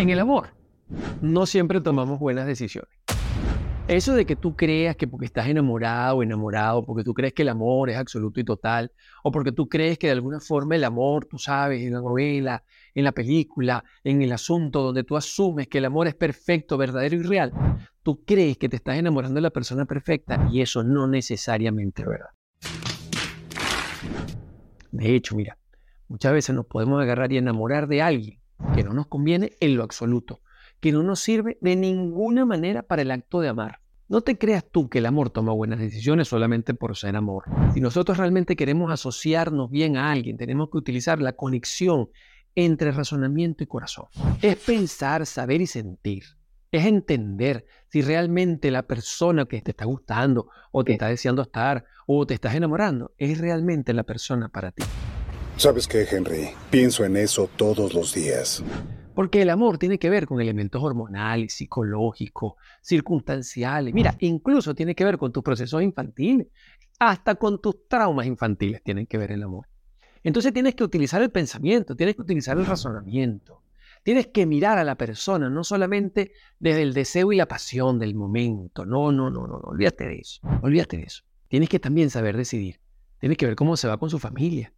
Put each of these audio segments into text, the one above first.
En el amor, no siempre tomamos buenas decisiones. Eso de que tú creas que porque estás enamorado o enamorado, porque tú crees que el amor es absoluto y total, o porque tú crees que de alguna forma el amor, tú sabes, en la novela, en la película, en el asunto donde tú asumes que el amor es perfecto, verdadero y real, tú crees que te estás enamorando de la persona perfecta y eso no necesariamente es verdad. De hecho, mira, muchas veces nos podemos agarrar y enamorar de alguien que no nos conviene en lo absoluto que no nos sirve de ninguna manera para el acto de amar. No te creas tú que el amor toma buenas decisiones solamente por ser amor. Si nosotros realmente queremos asociarnos bien a alguien, tenemos que utilizar la conexión entre razonamiento y corazón. Es pensar, saber y sentir. Es entender si realmente la persona que te está gustando o te está deseando estar o te estás enamorando es realmente la persona para ti. ¿Sabes qué, Henry? Pienso en eso todos los días. Porque el amor tiene que ver con elementos hormonales, psicológicos, circunstanciales. Mira, incluso tiene que ver con tus procesos infantiles. Hasta con tus traumas infantiles tienen que ver el amor. Entonces tienes que utilizar el pensamiento, tienes que utilizar el razonamiento. Tienes que mirar a la persona, no solamente desde el deseo y la pasión del momento. No, no, no, no, no. olvídate de eso. Olvídate de eso. Tienes que también saber decidir. Tienes que ver cómo se va con su familia.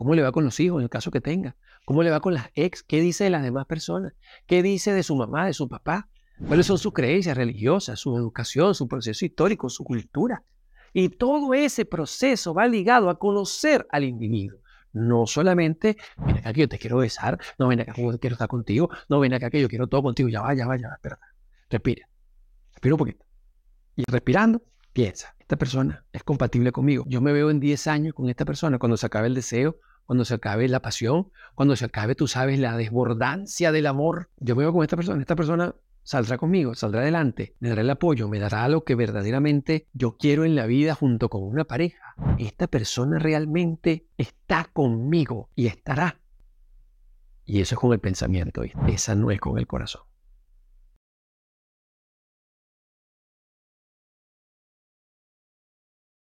¿Cómo le va con los hijos en el caso que tenga? ¿Cómo le va con las ex? ¿Qué dice de las demás personas? ¿Qué dice de su mamá, de su papá? ¿Cuáles son sus creencias religiosas, su educación, su proceso histórico, su cultura? Y todo ese proceso va ligado a conocer al individuo. No solamente, ven acá que yo te quiero besar, no ven acá que yo quiero estar contigo, no ven acá que yo quiero todo contigo, ya va, ya va, ya va, espera. Respira. Respira un poquito. Y respirando, piensa, esta persona es compatible conmigo. Yo me veo en 10 años con esta persona cuando se acabe el deseo, cuando se acabe la pasión, cuando se acabe, tú sabes, la desbordancia del amor. Yo me veo con esta persona, esta persona saldrá conmigo, saldrá adelante, me dará el apoyo, me dará lo que verdaderamente yo quiero en la vida junto con una pareja. Esta persona realmente está conmigo y estará. Y eso es con el pensamiento, esa no es con el corazón.